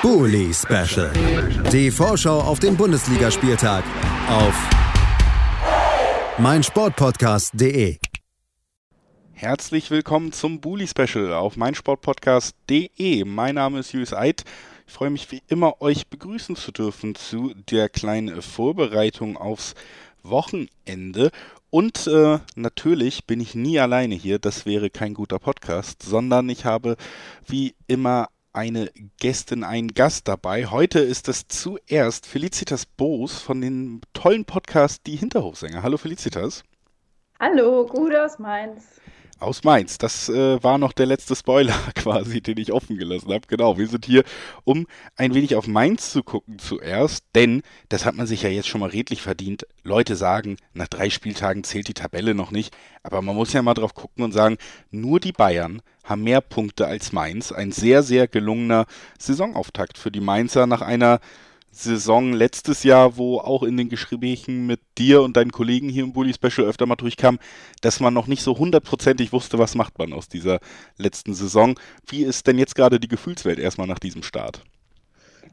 Bully Special. Die Vorschau auf den Bundesligaspieltag auf meinsportpodcast.de. Herzlich willkommen zum Bully Special auf meinsportpodcast.de. Mein Name ist Julius Eid. Ich freue mich wie immer, euch begrüßen zu dürfen zu der kleinen Vorbereitung aufs Wochenende. Und äh, natürlich bin ich nie alleine hier, das wäre kein guter Podcast, sondern ich habe wie immer eine Gästin, einen Gast dabei. Heute ist es zuerst Felicitas Boos von dem tollen Podcast Die Hinterhofsänger. Hallo Felicitas. Hallo, gut aus Mainz aus Mainz. Das äh, war noch der letzte Spoiler quasi, den ich offen gelassen habe. Genau, wir sind hier, um ein wenig auf Mainz zu gucken zuerst, denn das hat man sich ja jetzt schon mal redlich verdient. Leute sagen, nach drei Spieltagen zählt die Tabelle noch nicht, aber man muss ja mal drauf gucken und sagen, nur die Bayern haben mehr Punkte als Mainz. Ein sehr, sehr gelungener Saisonauftakt für die Mainzer nach einer Saison letztes Jahr, wo auch in den Gesprächen mit dir und deinen Kollegen hier im Bully Special öfter mal durchkam, dass man noch nicht so hundertprozentig wusste, was macht man aus dieser letzten Saison. Wie ist denn jetzt gerade die Gefühlswelt erstmal nach diesem Start?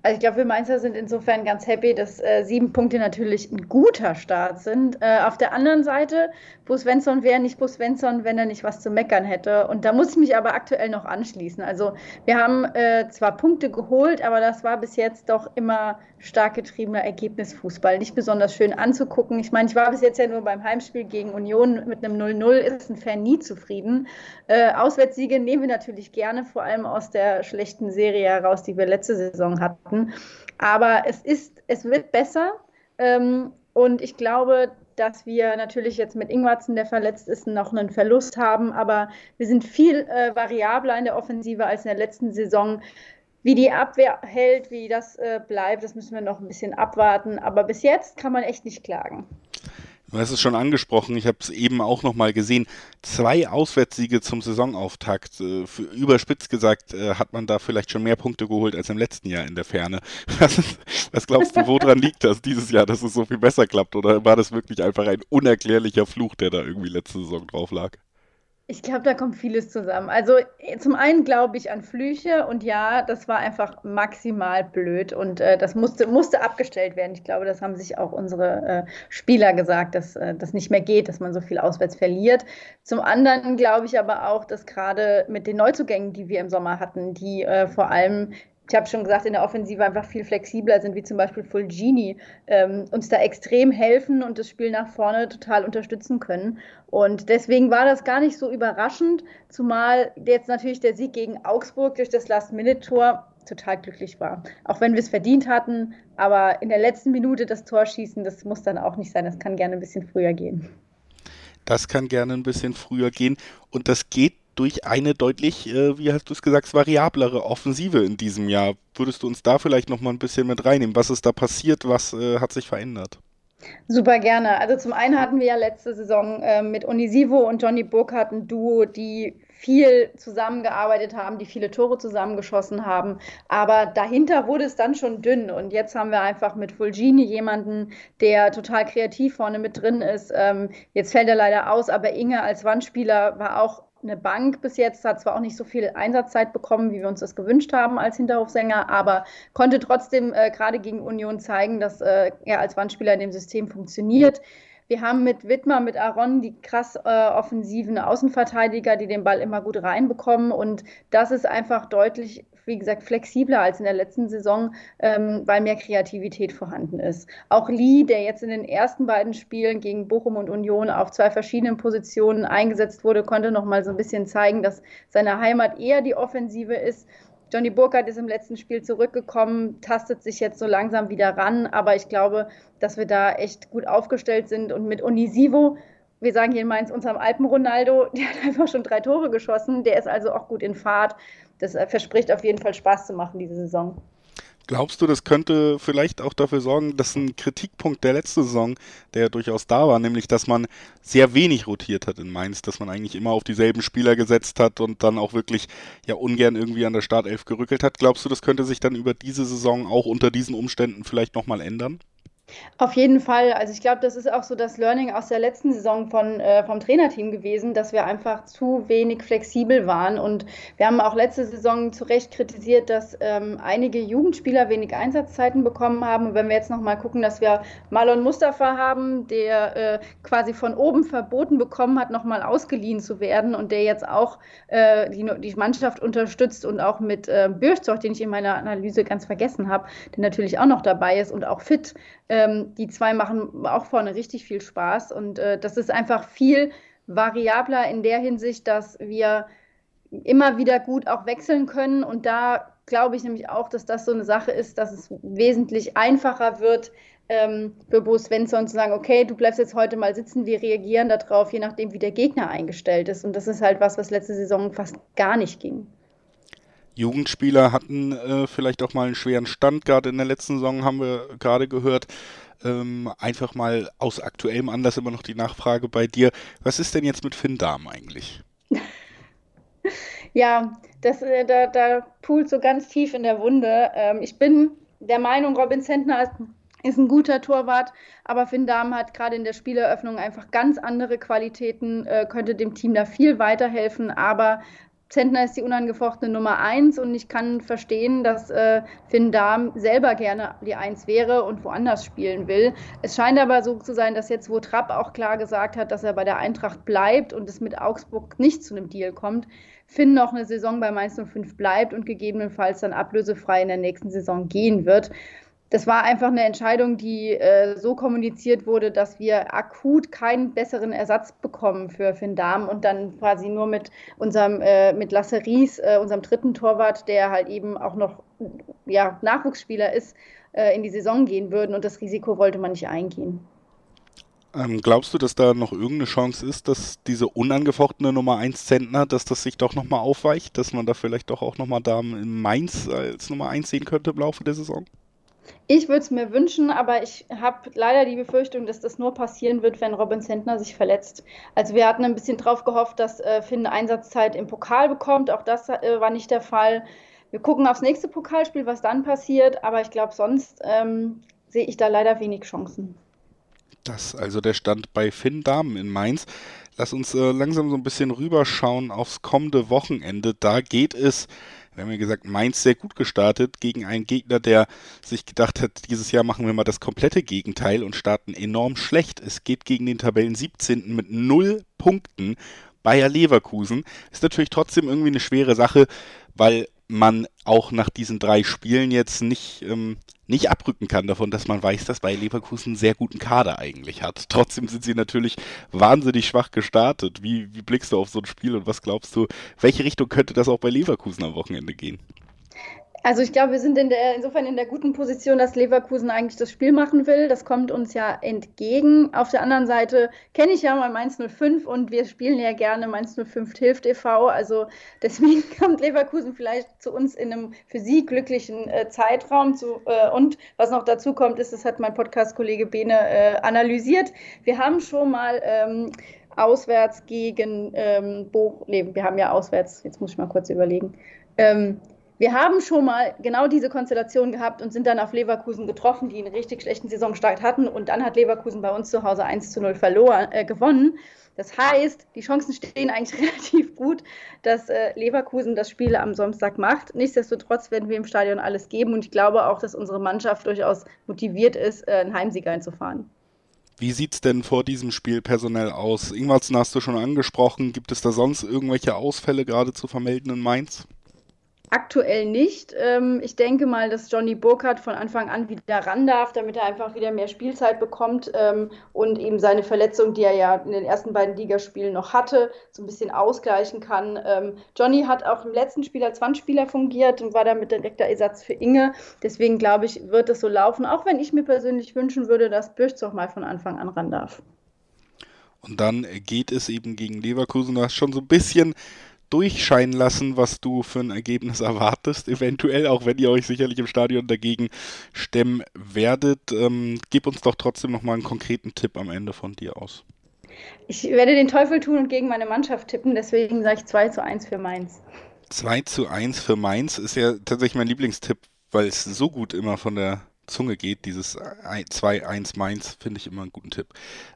Also ich glaube, wir Mainzer sind insofern ganz happy, dass äh, sieben Punkte natürlich ein guter Start sind. Äh, auf der anderen Seite, Bus Svensson wäre nicht Bus Svensson, wenn er nicht was zu meckern hätte. Und da muss ich mich aber aktuell noch anschließen. Also wir haben äh, zwar Punkte geholt, aber das war bis jetzt doch immer stark getriebener Ergebnisfußball. Nicht besonders schön anzugucken. Ich meine, ich war bis jetzt ja nur beim Heimspiel gegen Union mit einem 0-0, ist ein Fan nie zufrieden. Äh, Auswärtssiege nehmen wir natürlich gerne, vor allem aus der schlechten Serie heraus, die wir letzte Saison hatten. Aber es ist, es wird besser. Ähm, und ich glaube, dass wir natürlich jetzt mit Ingwarzen, der verletzt ist, noch einen Verlust haben. Aber wir sind viel äh, variabler in der Offensive als in der letzten Saison. Wie die Abwehr hält, wie das äh, bleibt, das müssen wir noch ein bisschen abwarten. Aber bis jetzt kann man echt nicht klagen. Du hast es schon angesprochen, ich habe es eben auch nochmal gesehen. Zwei Auswärtssiege zum Saisonauftakt. Äh, für, überspitzt gesagt äh, hat man da vielleicht schon mehr Punkte geholt als im letzten Jahr in der Ferne. Was, was glaubst du, woran liegt das dieses Jahr, dass es so viel besser klappt? Oder war das wirklich einfach ein unerklärlicher Fluch, der da irgendwie letzte Saison drauf lag? Ich glaube, da kommt vieles zusammen. Also äh, zum einen glaube ich an Flüche und ja, das war einfach maximal blöd und äh, das musste, musste abgestellt werden. Ich glaube, das haben sich auch unsere äh, Spieler gesagt, dass äh, das nicht mehr geht, dass man so viel auswärts verliert. Zum anderen glaube ich aber auch, dass gerade mit den Neuzugängen, die wir im Sommer hatten, die äh, vor allem ich habe schon gesagt, in der Offensive einfach viel flexibler sind, wie zum Beispiel Fulgini, ähm, uns da extrem helfen und das Spiel nach vorne total unterstützen können. Und deswegen war das gar nicht so überraschend, zumal jetzt natürlich der Sieg gegen Augsburg durch das Last-Minute-Tor total glücklich war. Auch wenn wir es verdient hatten, aber in der letzten Minute das Tor schießen, das muss dann auch nicht sein. Das kann gerne ein bisschen früher gehen. Das kann gerne ein bisschen früher gehen. Und das geht durch eine deutlich, äh, wie hast du es gesagt, variablere Offensive in diesem Jahr. Würdest du uns da vielleicht noch mal ein bisschen mit reinnehmen? Was ist da passiert? Was äh, hat sich verändert? Super gerne. Also zum einen hatten wir ja letzte Saison äh, mit Onisivo und Johnny Burkhardt ein Duo, die viel zusammengearbeitet haben, die viele Tore zusammengeschossen haben. Aber dahinter wurde es dann schon dünn. Und jetzt haben wir einfach mit Fulgini jemanden, der total kreativ vorne mit drin ist. Ähm, jetzt fällt er leider aus, aber Inge als Wandspieler war auch eine Bank bis jetzt, hat zwar auch nicht so viel Einsatzzeit bekommen, wie wir uns das gewünscht haben als Hinterhofsänger, aber konnte trotzdem äh, gerade gegen Union zeigen, dass äh, er als Wandspieler in dem System funktioniert. Wir haben mit Wittmer, mit Aaron die krass äh, offensiven Außenverteidiger, die den Ball immer gut reinbekommen. Und das ist einfach deutlich wie gesagt, flexibler als in der letzten Saison, ähm, weil mehr Kreativität vorhanden ist. Auch Lee, der jetzt in den ersten beiden Spielen gegen Bochum und Union auf zwei verschiedenen Positionen eingesetzt wurde, konnte noch mal so ein bisschen zeigen, dass seine Heimat eher die Offensive ist. Johnny Burkhardt ist im letzten Spiel zurückgekommen, tastet sich jetzt so langsam wieder ran, aber ich glaube, dass wir da echt gut aufgestellt sind und mit Unisivo wir sagen hier in Mainz unserem Alpen-Ronaldo, der hat einfach schon drei Tore geschossen, der ist also auch gut in Fahrt das äh, verspricht auf jeden Fall Spaß zu machen diese Saison. Glaubst du, das könnte vielleicht auch dafür sorgen, dass ein Kritikpunkt der letzten Saison, der ja durchaus da war, nämlich dass man sehr wenig rotiert hat in Mainz, dass man eigentlich immer auf dieselben Spieler gesetzt hat und dann auch wirklich ja ungern irgendwie an der Startelf gerückelt hat. Glaubst du, das könnte sich dann über diese Saison auch unter diesen Umständen vielleicht nochmal ändern? Auf jeden Fall. Also ich glaube, das ist auch so das Learning aus der letzten Saison von, äh, vom Trainerteam gewesen, dass wir einfach zu wenig flexibel waren. Und wir haben auch letzte Saison zu Recht kritisiert, dass ähm, einige Jugendspieler wenig Einsatzzeiten bekommen haben. Und wenn wir jetzt nochmal gucken, dass wir Marlon Mustafa haben, der äh, quasi von oben verboten bekommen hat, nochmal ausgeliehen zu werden und der jetzt auch äh, die, die, Mannschaft unterstützt und auch mit äh, Bürchzoch, den ich in meiner Analyse ganz vergessen habe, der natürlich auch noch dabei ist und auch fit ähm, die zwei machen auch vorne richtig viel Spaß und äh, das ist einfach viel variabler in der Hinsicht, dass wir immer wieder gut auch wechseln können und da glaube ich nämlich auch, dass das so eine Sache ist, dass es wesentlich einfacher wird, ähm, für Bo Svensson zu sagen, okay, du bleibst jetzt heute mal sitzen, wir reagieren darauf, je nachdem, wie der Gegner eingestellt ist. Und das ist halt was, was letzte Saison fast gar nicht ging. Jugendspieler hatten äh, vielleicht auch mal einen schweren Stand. Gerade in der letzten Saison haben wir gerade gehört. Ähm, einfach mal aus aktuellem Anlass immer noch die Nachfrage bei dir. Was ist denn jetzt mit Finn Dahm eigentlich? ja, das, äh, da, da poolt so ganz tief in der Wunde. Ähm, ich bin der Meinung, Robin Zentner ist, ist ein guter Torwart, aber Finn Dahm hat gerade in der Spieleröffnung einfach ganz andere Qualitäten, äh, könnte dem Team da viel weiterhelfen, aber Zentner ist die unangefochtene Nummer eins und ich kann verstehen, dass äh, Finn Dahm selber gerne die Eins wäre und woanders spielen will. Es scheint aber so zu sein, dass jetzt, wo Trapp auch klar gesagt hat, dass er bei der Eintracht bleibt und es mit Augsburg nicht zu einem Deal kommt, Finn noch eine Saison bei Mainz 05 bleibt und gegebenenfalls dann ablösefrei in der nächsten Saison gehen wird das war einfach eine Entscheidung, die äh, so kommuniziert wurde, dass wir akut keinen besseren Ersatz bekommen für Finn Dahm und dann quasi nur mit unserem, äh, mit Lasse Ries, äh, unserem dritten Torwart, der halt eben auch noch ja, Nachwuchsspieler ist, äh, in die Saison gehen würden und das Risiko wollte man nicht eingehen. Ähm, glaubst du, dass da noch irgendeine Chance ist, dass diese unangefochtene Nummer 1 Zentner, dass das sich doch nochmal aufweicht, dass man da vielleicht doch auch nochmal Damen in Mainz als Nummer 1 sehen könnte im Laufe der Saison? Ich würde es mir wünschen, aber ich habe leider die Befürchtung, dass das nur passieren wird, wenn Robin Zentner sich verletzt. Also wir hatten ein bisschen drauf gehofft, dass äh, Finn Einsatzzeit im Pokal bekommt. Auch das äh, war nicht der Fall. Wir gucken aufs nächste Pokalspiel, was dann passiert. Aber ich glaube, sonst ähm, sehe ich da leider wenig Chancen. Das also der Stand bei Finn Damen in Mainz. Lass uns äh, langsam so ein bisschen rüberschauen aufs kommende Wochenende. Da geht es wir haben ja gesagt, Mainz sehr gut gestartet gegen einen Gegner, der sich gedacht hat, dieses Jahr machen wir mal das komplette Gegenteil und starten enorm schlecht. Es geht gegen den Tabellen 17. mit null Punkten. Bayer Leverkusen ist natürlich trotzdem irgendwie eine schwere Sache, weil man auch nach diesen drei Spielen jetzt nicht, ähm, nicht abrücken kann davon, dass man weiß, dass Bayer Leverkusen einen sehr guten Kader eigentlich hat. Trotzdem sind sie natürlich wahnsinnig schwach gestartet. Wie, wie blickst du auf so ein Spiel und was glaubst du, welche Richtung könnte das auch bei Leverkusen am Wochenende gehen? Also ich glaube, wir sind in der, insofern in der guten Position, dass Leverkusen eigentlich das Spiel machen will. Das kommt uns ja entgegen. Auf der anderen Seite kenne ich ja mal Mainz 05 und wir spielen ja gerne Mainz 05 hilft e.V. Also deswegen kommt Leverkusen vielleicht zu uns in einem für sie glücklichen äh, Zeitraum. Zu, äh, und was noch dazu kommt, ist, das hat mein Podcast-Kollege Bene äh, analysiert. Wir haben schon mal ähm, auswärts gegen ähm, Bochum, nee, wir haben ja auswärts, jetzt muss ich mal kurz überlegen, ähm, wir haben schon mal genau diese Konstellation gehabt und sind dann auf Leverkusen getroffen, die einen richtig schlechten Saisonstart hatten. Und dann hat Leverkusen bei uns zu Hause 1 zu 0 verloren, äh, gewonnen. Das heißt, die Chancen stehen eigentlich relativ gut, dass äh, Leverkusen das Spiel am Samstag macht. Nichtsdestotrotz werden wir im Stadion alles geben und ich glaube auch, dass unsere Mannschaft durchaus motiviert ist, äh, einen Heimsieg einzufahren. Wie sieht es denn vor diesem Spiel personell aus? Ingwarzen hast du schon angesprochen. Gibt es da sonst irgendwelche Ausfälle gerade zu vermelden in Mainz? Aktuell nicht. Ähm, ich denke mal, dass Johnny Burkhardt von Anfang an wieder ran darf, damit er einfach wieder mehr Spielzeit bekommt ähm, und eben seine Verletzung, die er ja in den ersten beiden Ligaspielen noch hatte, so ein bisschen ausgleichen kann. Ähm, Johnny hat auch im letzten Spiel als Wandspieler fungiert und war damit direkter Ersatz für Inge. Deswegen glaube ich, wird es so laufen, auch wenn ich mir persönlich wünschen würde, dass Birchzoch mal von Anfang an ran darf. Und dann geht es eben gegen Leverkusen. Du hast schon so ein bisschen durchscheinen lassen, was du für ein Ergebnis erwartest, eventuell, auch wenn ihr euch sicherlich im Stadion dagegen stemmen werdet. Ähm, gib uns doch trotzdem nochmal einen konkreten Tipp am Ende von dir aus. Ich werde den Teufel tun und gegen meine Mannschaft tippen, deswegen sage ich 2 zu 1 für Mainz. 2 zu 1 für Mainz ist ja tatsächlich mein Lieblingstipp, weil es so gut immer von der Zunge geht, dieses 2-1 Mainz, finde ich immer einen guten Tipp.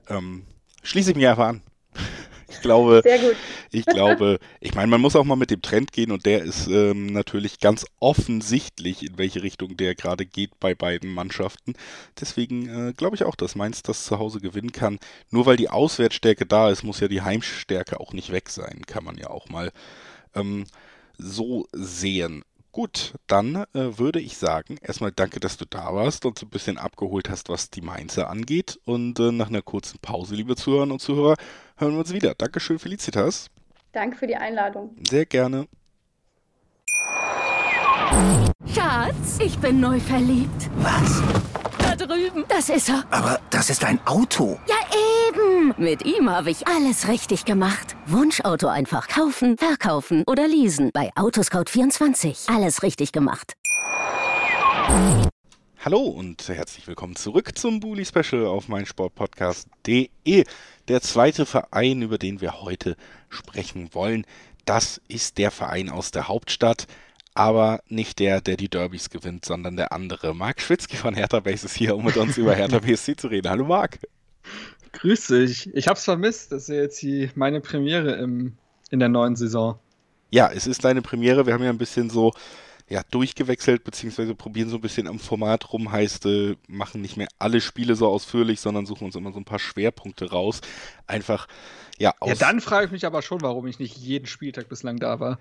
Ähm, schließe ich mich einfach an. Ich glaube, Sehr gut. ich glaube, ich meine, man muss auch mal mit dem Trend gehen und der ist ähm, natürlich ganz offensichtlich, in welche Richtung der gerade geht bei beiden Mannschaften. Deswegen äh, glaube ich auch, dass Mainz das zu Hause gewinnen kann. Nur weil die Auswärtsstärke da ist, muss ja die Heimstärke auch nicht weg sein, kann man ja auch mal ähm, so sehen. Gut, dann äh, würde ich sagen, erstmal danke, dass du da warst und so ein bisschen abgeholt hast, was die Mainzer angeht. Und äh, nach einer kurzen Pause, liebe Zuhörerinnen und Zuhörer, hören wir uns wieder. Dankeschön, Felicitas. Danke für die Einladung. Sehr gerne. Schatz, ich bin neu verliebt. Was? Drüben. Das ist er. Aber das ist ein Auto. Ja, eben. Mit ihm habe ich alles richtig gemacht. Wunschauto einfach kaufen, verkaufen oder leasen. Bei Autoscout24. Alles richtig gemacht. Hallo und herzlich willkommen zurück zum Bully Special auf meinsportpodcast.de. Der zweite Verein, über den wir heute sprechen wollen, das ist der Verein aus der Hauptstadt aber nicht der, der die Derbys gewinnt, sondern der andere. Marc Schwitzky von Hertha Base ist hier, um mit uns über Hertha BSC zu reden. Hallo Marc. Grüß dich. Ich hab's vermisst. Das ist ja jetzt die, meine Premiere im, in der neuen Saison. Ja, es ist deine Premiere. Wir haben ja ein bisschen so ja, durchgewechselt, beziehungsweise probieren so ein bisschen am Format rum. Heißt, äh, machen nicht mehr alle Spiele so ausführlich, sondern suchen uns immer so ein paar Schwerpunkte raus. Einfach, ja, aus. Ja, dann frage ich mich aber schon, warum ich nicht jeden Spieltag bislang da war.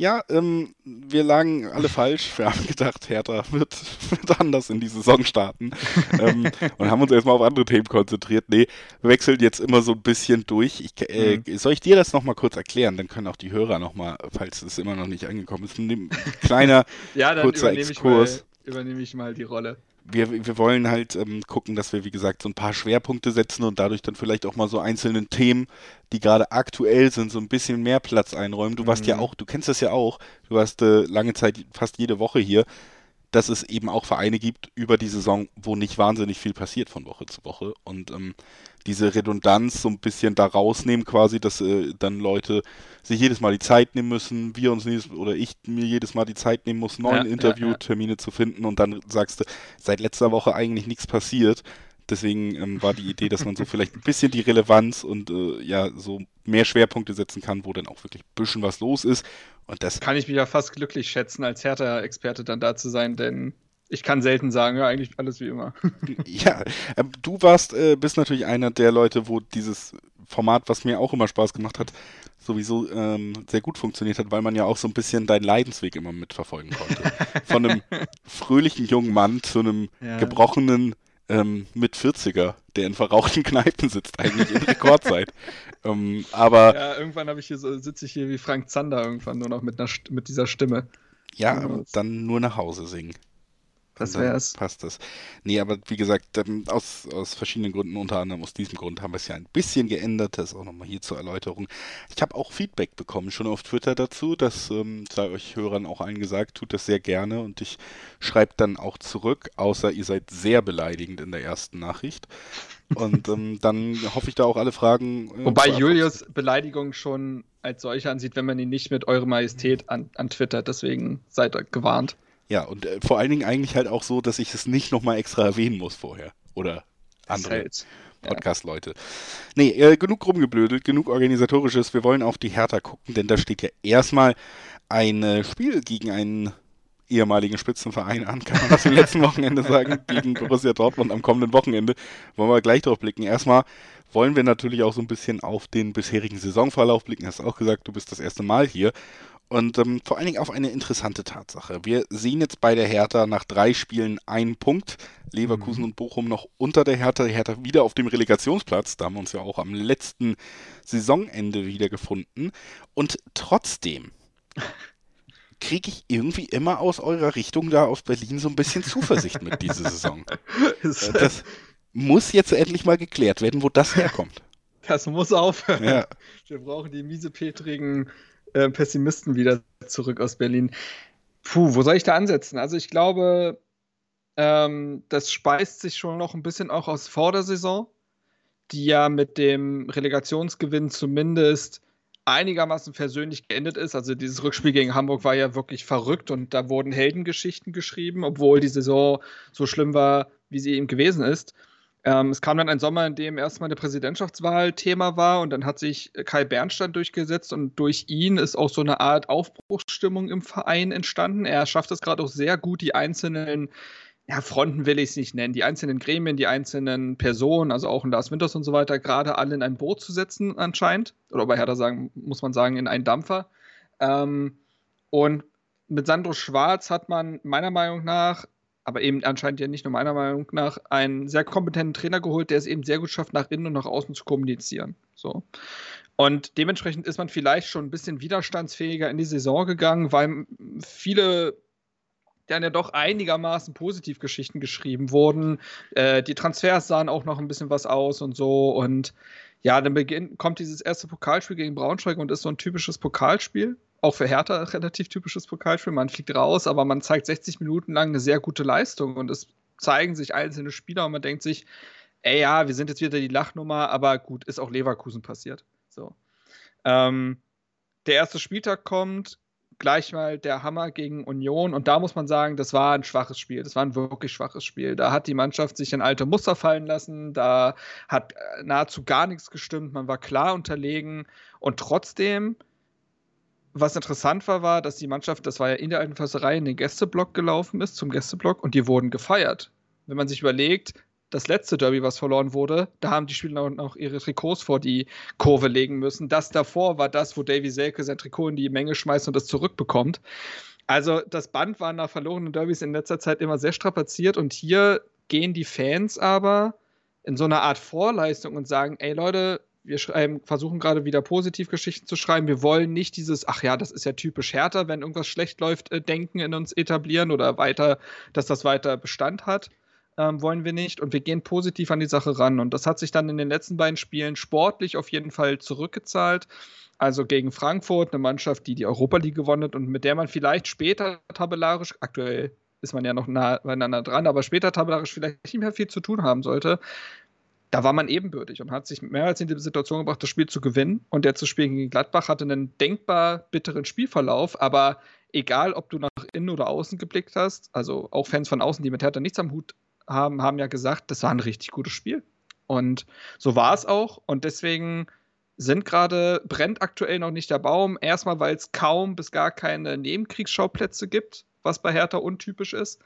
Ja, ähm, wir lagen alle falsch. Wir haben gedacht, Hertha wird, wird anders in die Saison starten ähm, und haben uns erstmal auf andere Themen konzentriert. Nee, wir wechseln jetzt immer so ein bisschen durch. Ich, äh, mhm. Soll ich dir das nochmal kurz erklären? Dann können auch die Hörer nochmal, falls es immer noch nicht angekommen ist, ein kleiner, ja, kurzer Exkurs. Mal, übernehme ich mal die Rolle wir, wir wollen halt ähm, gucken, dass wir, wie gesagt, so ein paar Schwerpunkte setzen und dadurch dann vielleicht auch mal so einzelnen Themen, die gerade aktuell sind, so ein bisschen mehr Platz einräumen. Du warst mhm. ja auch, du kennst das ja auch, du warst äh, lange Zeit fast jede Woche hier dass es eben auch Vereine gibt über die Saison, wo nicht wahnsinnig viel passiert von Woche zu Woche. Und ähm, diese Redundanz so ein bisschen da rausnehmen, quasi, dass äh, dann Leute sich jedes Mal die Zeit nehmen müssen, wir uns jedes, oder ich mir jedes Mal die Zeit nehmen muss, neuen ja, Interviewtermine ja, ja. zu finden und dann sagst du, seit letzter Woche eigentlich nichts passiert. Deswegen ähm, war die Idee, dass man so vielleicht ein bisschen die Relevanz und äh, ja, so mehr Schwerpunkte setzen kann, wo dann auch wirklich ein bisschen was los ist. Und das kann ich mich ja fast glücklich schätzen, als Hertha-Experte dann da zu sein, denn ich kann selten sagen, ja, eigentlich alles wie immer. ja, äh, du warst, äh, bist natürlich einer der Leute, wo dieses Format, was mir auch immer Spaß gemacht hat, sowieso ähm, sehr gut funktioniert hat, weil man ja auch so ein bisschen deinen Leidensweg immer mitverfolgen konnte. Von einem fröhlichen jungen Mann zu einem ja. gebrochenen ähm, mit 40er, der in verrauchten Kneipen sitzt, eigentlich in Rekordzeit. ähm, aber ja, irgendwann habe ich hier so, sitze ich hier wie Frank Zander irgendwann nur noch mit, einer, mit dieser Stimme. Ja, dann nur nach Hause singen. Das wär's. Passt das. Nee, aber wie gesagt, aus, aus verschiedenen Gründen, unter anderem aus diesem Grund, haben wir es ja ein bisschen geändert. Das auch nochmal hier zur Erläuterung. Ich habe auch Feedback bekommen, schon auf Twitter dazu. Das ähm, sei euch Hörern auch allen gesagt, tut das sehr gerne und ich schreibe dann auch zurück, außer ihr seid sehr beleidigend in der ersten Nachricht. Und ähm, dann hoffe ich da auch alle Fragen. Äh, Wobei Julius Beleidigung schon als solche ansieht, wenn man ihn nicht mit Eure Majestät an, an Twitter. Deswegen seid gewarnt. Ja, und äh, vor allen Dingen eigentlich halt auch so, dass ich es nicht nochmal extra erwähnen muss vorher. Oder andere Podcast-Leute. Nee, äh, genug rumgeblödelt, genug organisatorisches. Wir wollen auf die Hertha gucken, denn da steht ja erstmal ein äh, Spiel gegen einen ehemaligen Spitzenverein an, kann man das im letzten Wochenende sagen, gegen Borussia Dortmund am kommenden Wochenende. Wollen wir gleich drauf blicken. Erstmal wollen wir natürlich auch so ein bisschen auf den bisherigen Saisonverlauf blicken. Hast auch gesagt, du bist das erste Mal hier. Und ähm, vor allen Dingen auf eine interessante Tatsache. Wir sehen jetzt bei der Hertha nach drei Spielen einen Punkt. Leverkusen mhm. und Bochum noch unter der Hertha. Die Hertha wieder auf dem Relegationsplatz. Da haben wir uns ja auch am letzten Saisonende wiedergefunden. Und trotzdem kriege ich irgendwie immer aus eurer Richtung da aus Berlin so ein bisschen Zuversicht mit dieser Saison. Äh, das muss jetzt endlich mal geklärt werden, wo das herkommt. Das muss aufhören. Ja. Wir brauchen die miesepetrigen äh, Pessimisten wieder zurück aus Berlin. Puh, wo soll ich da ansetzen? Also ich glaube, ähm, das speist sich schon noch ein bisschen auch aus vor der Saison, die ja mit dem Relegationsgewinn zumindest einigermaßen versöhnlich geendet ist. Also dieses Rückspiel gegen Hamburg war ja wirklich verrückt und da wurden Heldengeschichten geschrieben, obwohl die Saison so schlimm war, wie sie eben gewesen ist. Ähm, es kam dann ein Sommer, in dem erstmal eine Präsidentschaftswahl Thema war und dann hat sich Kai Bernstein durchgesetzt und durch ihn ist auch so eine Art Aufbruchsstimmung im Verein entstanden. Er schafft es gerade auch sehr gut, die einzelnen ja, Fronten will ich es nicht nennen, die einzelnen Gremien, die einzelnen Personen, also auch in Lars Winters und so weiter, gerade alle in ein Boot zu setzen anscheinend. Oder bei Hertha sagen, muss man sagen, in einen Dampfer. Ähm, und mit Sandro Schwarz hat man meiner Meinung nach, aber eben anscheinend ja nicht nur meiner Meinung nach, einen sehr kompetenten Trainer geholt, der es eben sehr gut schafft, nach innen und nach außen zu kommunizieren. So. Und dementsprechend ist man vielleicht schon ein bisschen widerstandsfähiger in die Saison gegangen, weil viele dann ja doch einigermaßen positiv Geschichten geschrieben wurden. Äh, die Transfers sahen auch noch ein bisschen was aus und so. Und ja, dann beginnt, kommt dieses erste Pokalspiel gegen Braunschweig und ist so ein typisches Pokalspiel. Auch für Hertha ein relativ typisches Pokalspiel. Man fliegt raus, aber man zeigt 60 Minuten lang eine sehr gute Leistung und es zeigen sich einzelne Spieler und man denkt sich, ey ja, wir sind jetzt wieder die Lachnummer, aber gut, ist auch Leverkusen passiert. So. Ähm, der erste Spieltag kommt, gleich mal der Hammer gegen Union. Und da muss man sagen, das war ein schwaches Spiel. Das war ein wirklich schwaches Spiel. Da hat die Mannschaft sich in alte Muster fallen lassen. Da hat äh, nahezu gar nichts gestimmt. Man war klar unterlegen. Und trotzdem, was interessant war, war, dass die Mannschaft, das war ja in der alten Försterei, in den Gästeblock gelaufen ist, zum Gästeblock. Und die wurden gefeiert. Wenn man sich überlegt, das letzte Derby, was verloren wurde, da haben die Spieler noch ihre Trikots vor die Kurve legen müssen. Das davor war das, wo Davy Selke sein Trikot in die Menge schmeißt und es zurückbekommt. Also das Band war nach verlorenen Derbys in letzter Zeit immer sehr strapaziert und hier gehen die Fans aber in so eine Art Vorleistung und sagen, ey Leute, wir schreiben, versuchen gerade wieder Positivgeschichten zu schreiben. Wir wollen nicht dieses, ach ja, das ist ja typisch härter, wenn irgendwas schlecht läuft, äh, Denken in uns etablieren oder weiter, dass das weiter Bestand hat, ähm, wollen wir nicht und wir gehen positiv an die Sache ran. Und das hat sich dann in den letzten beiden Spielen sportlich auf jeden Fall zurückgezahlt. Also gegen Frankfurt, eine Mannschaft, die die Europa League gewonnen hat und mit der man vielleicht später tabellarisch, aktuell ist man ja noch nah beieinander dran, aber später tabellarisch vielleicht nicht mehr viel zu tun haben sollte. Da war man ebenbürtig und hat sich mehrmals in die Situation gebracht, das Spiel zu gewinnen. Und der zu spielen gegen Gladbach hatte einen denkbar bitteren Spielverlauf, aber egal, ob du nach innen oder außen geblickt hast, also auch Fans von außen, die mit Hertha nichts am Hut haben, haben ja gesagt, das war ein richtig gutes Spiel. Und so war es auch. Und deswegen sind gerade, brennt aktuell noch nicht der Baum. Erstmal, weil es kaum bis gar keine Nebenkriegsschauplätze gibt, was bei Hertha untypisch ist.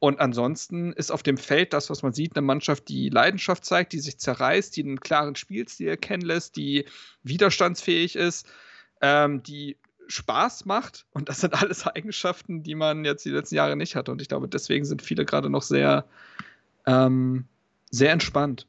Und ansonsten ist auf dem Feld das, was man sieht, eine Mannschaft, die Leidenschaft zeigt, die sich zerreißt, die einen klaren Spielstil erkennen lässt, die widerstandsfähig ist, ähm, die Spaß macht. Und das sind alles Eigenschaften, die man jetzt die letzten Jahre nicht hatte. Und ich glaube, deswegen sind viele gerade noch sehr, ähm, sehr entspannt.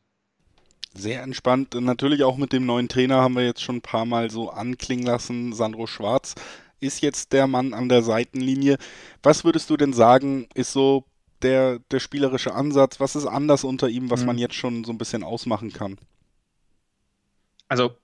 Sehr entspannt. Und natürlich auch mit dem neuen Trainer haben wir jetzt schon ein paar Mal so anklingen lassen. Sandro Schwarz ist jetzt der Mann an der Seitenlinie. Was würdest du denn sagen, ist so der, der spielerische Ansatz? Was ist anders unter ihm, was mhm. man jetzt schon so ein bisschen ausmachen kann? Also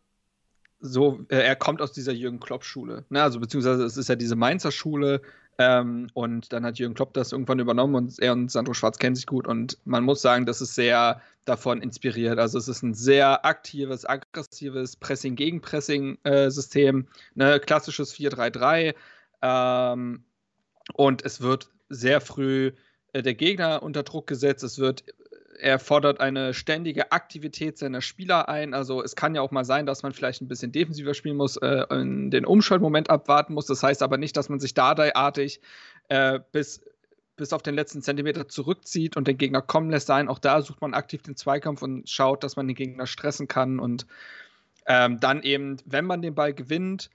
so, äh, er kommt aus dieser Jürgen Klopp-Schule. Ne? Also beziehungsweise es ist ja diese Mainzer Schule ähm, und dann hat Jürgen Klopp das irgendwann übernommen und er und Sandro Schwarz kennen sich gut und man muss sagen, das ist sehr davon inspiriert. Also es ist ein sehr aktives, aggressives Pressing-Gegenpressing-System, äh, ne? klassisches 4-3-3 ähm, und es wird sehr früh der Gegner unter Druck gesetzt. Es wird er fordert eine ständige Aktivität seiner Spieler ein. Also es kann ja auch mal sein, dass man vielleicht ein bisschen defensiver spielen muss, äh, den Umschaltmoment abwarten muss. Das heißt aber nicht, dass man sich Dardai-artig äh, bis, bis auf den letzten Zentimeter zurückzieht und den Gegner kommen lässt sein. Auch da sucht man aktiv den Zweikampf und schaut, dass man den Gegner stressen kann und ähm, dann eben, wenn man den Ball gewinnt,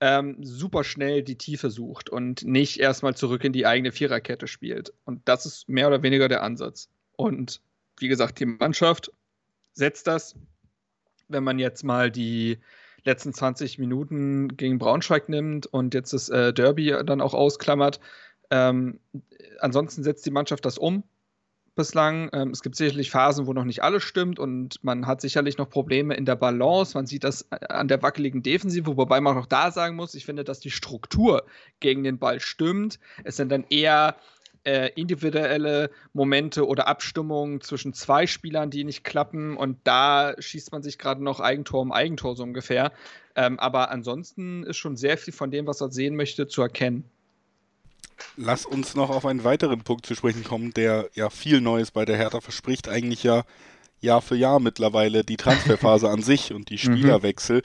ähm, super schnell die Tiefe sucht und nicht erstmal zurück in die eigene Viererkette spielt. Und das ist mehr oder weniger der Ansatz. Und wie gesagt, die Mannschaft setzt das. Wenn man jetzt mal die letzten 20 Minuten gegen Braunschweig nimmt und jetzt das äh, Derby dann auch ausklammert, ähm, ansonsten setzt die Mannschaft das um bislang. Ähm, es gibt sicherlich Phasen, wo noch nicht alles stimmt und man hat sicherlich noch Probleme in der Balance. Man sieht das äh, an der wackeligen Defensive, wobei man auch da sagen muss, ich finde, dass die Struktur gegen den Ball stimmt. Es sind dann eher äh, individuelle Momente oder Abstimmungen zwischen zwei Spielern, die nicht klappen und da schießt man sich gerade noch Eigentor um Eigentor so ungefähr. Ähm, aber ansonsten ist schon sehr viel von dem, was er sehen möchte, zu erkennen. Lass uns noch auf einen weiteren Punkt zu sprechen kommen, der ja viel Neues bei der Hertha verspricht. Eigentlich ja Jahr für Jahr mittlerweile die Transferphase an sich und die mhm. Spielerwechsel.